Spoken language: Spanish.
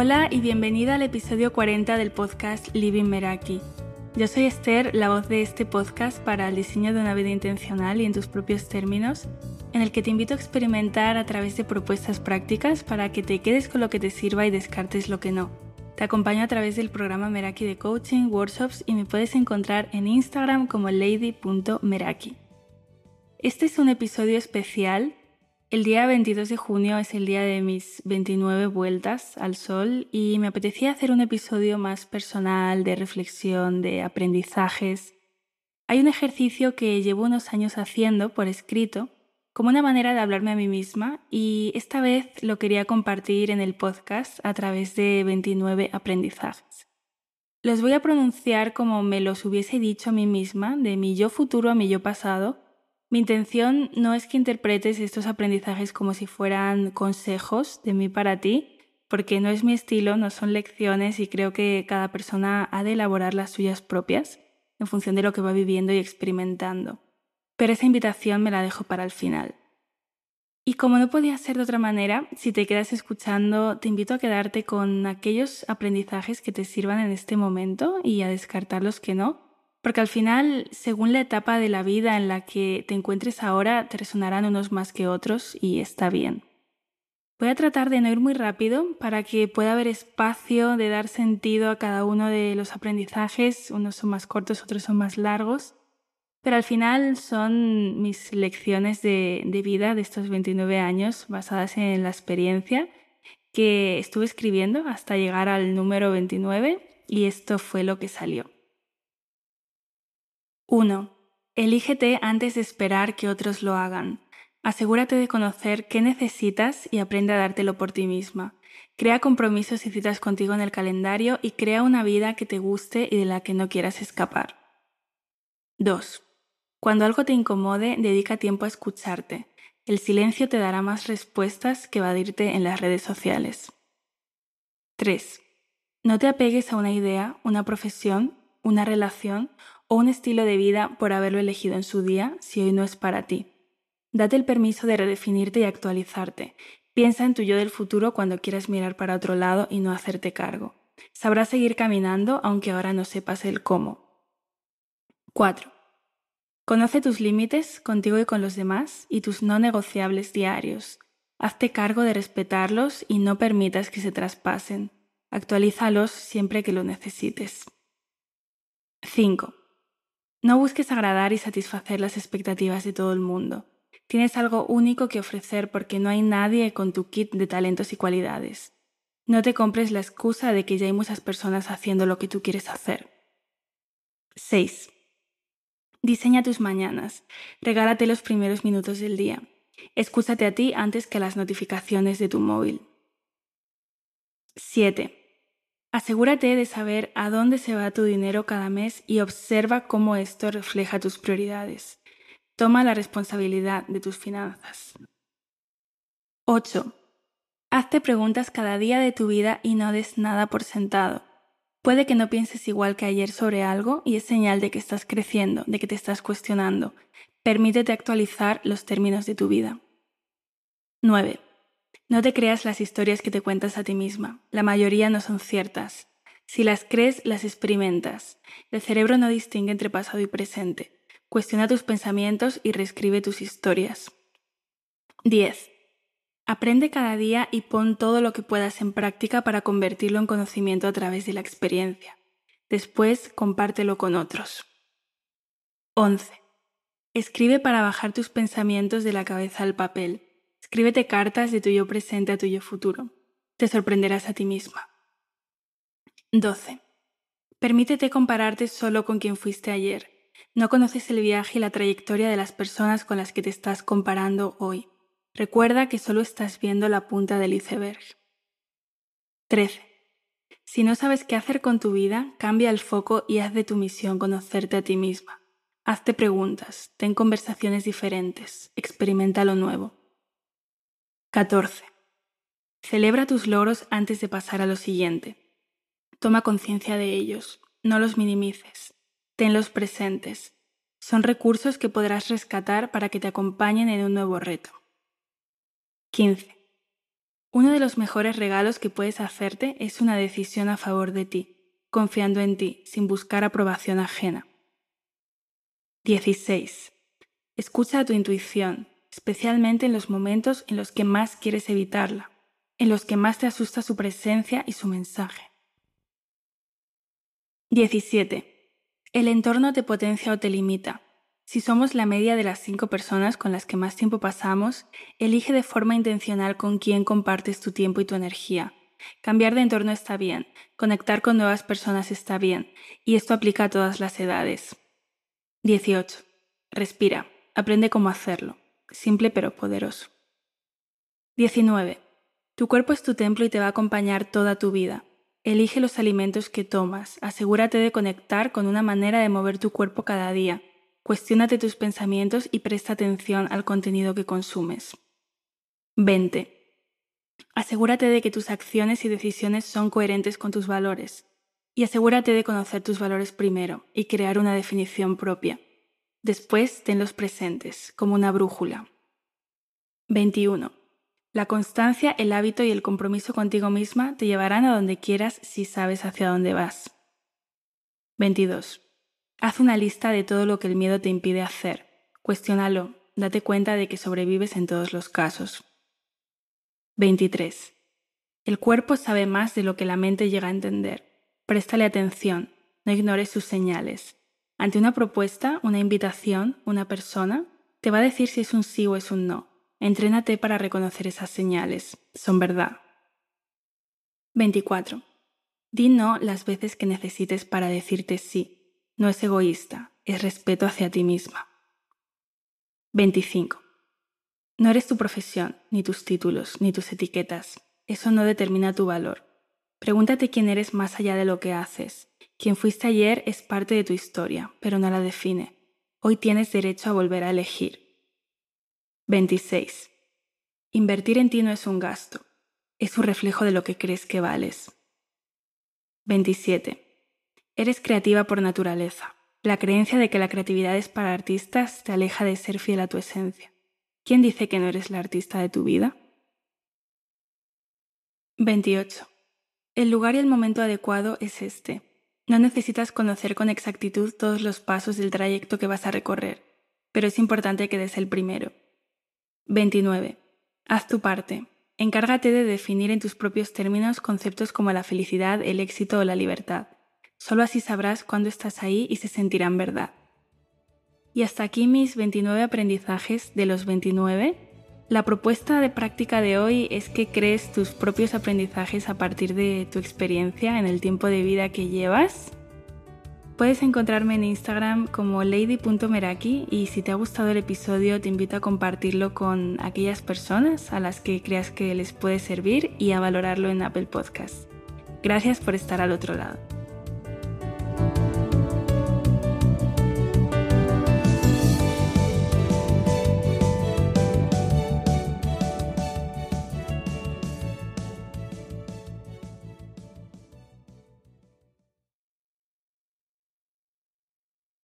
Hola y bienvenida al episodio 40 del podcast Living Meraki. Yo soy Esther, la voz de este podcast para el diseño de una vida intencional y en tus propios términos, en el que te invito a experimentar a través de propuestas prácticas para que te quedes con lo que te sirva y descartes lo que no. Te acompaño a través del programa Meraki de coaching, workshops y me puedes encontrar en Instagram como lady.meraki. Este es un episodio especial el día 22 de junio es el día de mis 29 vueltas al sol y me apetecía hacer un episodio más personal, de reflexión, de aprendizajes. Hay un ejercicio que llevo unos años haciendo por escrito como una manera de hablarme a mí misma y esta vez lo quería compartir en el podcast a través de 29 aprendizajes. Los voy a pronunciar como me los hubiese dicho a mí misma, de mi yo futuro a mi yo pasado, mi intención no es que interpretes estos aprendizajes como si fueran consejos de mí para ti, porque no es mi estilo, no son lecciones y creo que cada persona ha de elaborar las suyas propias en función de lo que va viviendo y experimentando. Pero esa invitación me la dejo para el final. Y como no podía ser de otra manera, si te quedas escuchando, te invito a quedarte con aquellos aprendizajes que te sirvan en este momento y a descartar los que no, porque al final, según la etapa de la vida en la que te encuentres ahora, te resonarán unos más que otros y está bien. Voy a tratar de no ir muy rápido para que pueda haber espacio de dar sentido a cada uno de los aprendizajes. Unos son más cortos, otros son más largos. Pero al final son mis lecciones de, vida de estos 29 años basadas en la experiencia que estuve escribiendo hasta llegar al número 29 y esto fue lo que salió. 1. Elígete antes de esperar que otros lo hagan. Asegúrate de conocer qué necesitas y aprende a dártelo por ti misma. Crea compromisos y citas contigo en el calendario y crea una vida que te guste y de la que no quieras escapar. 2. Cuando algo te incomode, dedica tiempo a escucharte. El silencio te dará más respuestas que evadirte en las redes sociales. 3. No te apegues a una idea, una profesión, una relación o un estilo de vida por haberlo elegido en su día si hoy no es para ti. Date el permiso de redefinirte y actualizarte. Piensa en tu yo del futuro cuando quieras mirar para otro lado y no hacerte cargo. Sabrás seguir caminando aunque ahora no sepas el cómo. 4. Conoce tus límites contigo y con los demás y tus no negociables diarios. Hazte cargo de respetarlos y no permitas que se traspasen. Actualízalos siempre que lo necesites. 5. No busques agradar y satisfacer las expectativas de todo el mundo. Tienes algo único que ofrecer porque no hay nadie con tu kit de talentos y cualidades. No te compres la excusa de que ya hay muchas personas haciendo lo que tú quieres hacer. 6. Diseña tus mañanas. Regálate los primeros minutos del día. Escúchate a ti antes que las notificaciones de tu móvil. 7. Asegúrate de saber a dónde se va tu dinero cada mes y observa cómo esto refleja tus prioridades. Toma la responsabilidad de tus finanzas. 8. Hazte preguntas cada día de tu vida y no des nada por sentado. Puede que no pienses igual que ayer sobre algo y es señal de que estás creciendo, de que te estás cuestionando. Permítete actualizar los términos de tu vida. 9. No te creas las historias que te cuentas a ti misma. La mayoría no son ciertas. Si las crees, las experimentas. El cerebro no distingue entre pasado y presente. Cuestiona tus pensamientos y reescribe tus historias. 10. Aprende cada día y pon todo lo que puedas en práctica para convertirlo en conocimiento a través de la experiencia. Después, compártelo con otros. 11. Escribe para bajar tus pensamientos de la cabeza al papel. Escríbete cartas de tu yo presente a tu yo futuro. Te sorprenderás a ti misma. 12. Permítete compararte solo con quien fuiste ayer. No conoces el viaje y la trayectoria de las personas con las que te estás comparando hoy. Recuerda que solo estás viendo la punta del iceberg. 13. Si no sabes qué hacer con tu vida, cambia el foco y haz de tu misión conocerte a ti misma. Hazte preguntas, ten conversaciones diferentes, experimenta lo nuevo. 14. Celebra tus logros antes de pasar a lo siguiente. Toma conciencia de ellos, no los minimices, tenlos presentes. Son recursos que podrás rescatar para que te acompañen en un nuevo reto. 15. Uno de los mejores regalos que puedes hacerte es una decisión a favor de ti, confiando en ti, sin buscar aprobación ajena. 16. Escucha a tu intuición, especialmente en los momentos en los que más quieres evitarla, en los que más te asusta su presencia y su mensaje. 17. El entorno te potencia o te limita. Si somos la media de las cinco personas con las que más tiempo pasamos, elige de forma intencional con quién compartes tu tiempo y tu energía. Cambiar de entorno está bien, conectar con nuevas personas está bien, y esto aplica a todas las edades. 18. Respira, aprende cómo hacerlo. Simple pero poderoso. 19. Tu cuerpo es tu templo y te va a acompañar toda tu vida. Elige los alimentos que tomas, asegúrate de conectar con una manera de mover tu cuerpo cada día Cuestiónate tus pensamientos y presta atención al contenido que consumes. 20. Asegúrate de que tus acciones y decisiones son coherentes con tus valores. Y asegúrate de conocer tus valores primero y crear una definición propia. Después tenlos presentes, como una brújula. 21. La constancia, el hábito y el compromiso contigo misma te llevarán a donde quieras si sabes hacia dónde vas. 22. Haz una lista de todo lo que el miedo te impide hacer. Cuestiónalo. Date cuenta de que sobrevives en todos los casos. 23. El cuerpo sabe más de lo que la mente llega a entender. Préstale atención. No ignores sus señales. Ante una propuesta, una invitación, una persona, te va a decir si es un sí o es un no. Entrénate para reconocer esas señales. Son verdad. 24. Di no las veces que necesites para decirte sí. No es egoísta, es respeto hacia ti misma. 25. No eres tu profesión, ni tus títulos, ni tus etiquetas. Eso no determina tu valor. Pregúntate quién eres más allá de lo que haces. Quien fuiste ayer es parte de tu historia, pero no la define. Hoy tienes derecho a volver a elegir. 26. Invertir en ti no es un gasto, es un reflejo de lo que crees que vales. 27. Eres creativa por naturaleza. La creencia de que la creatividad es para artistas te aleja de ser fiel a tu esencia. ¿Quién dice que no eres la artista de tu vida? 28. El lugar y el momento adecuado es este. No necesitas conocer con exactitud todos los pasos del trayecto que vas a recorrer, pero es importante que des el primero. 29. Haz tu parte. Encárgate de definir en tus propios términos conceptos como la felicidad, el éxito o la libertad. Solo así sabrás cuándo estás ahí y se sentirán verdad. Y hasta aquí mis 29 aprendizajes de los 29. La propuesta de práctica de hoy es que crees tus propios aprendizajes a partir de tu experiencia en el tiempo de vida que llevas. Puedes encontrarme en Instagram como lady.meraki y si te ha gustado el episodio te invito a compartirlo con aquellas personas a las que creas que les puede servir y a valorarlo en Apple Podcasts. Gracias por estar al otro lado.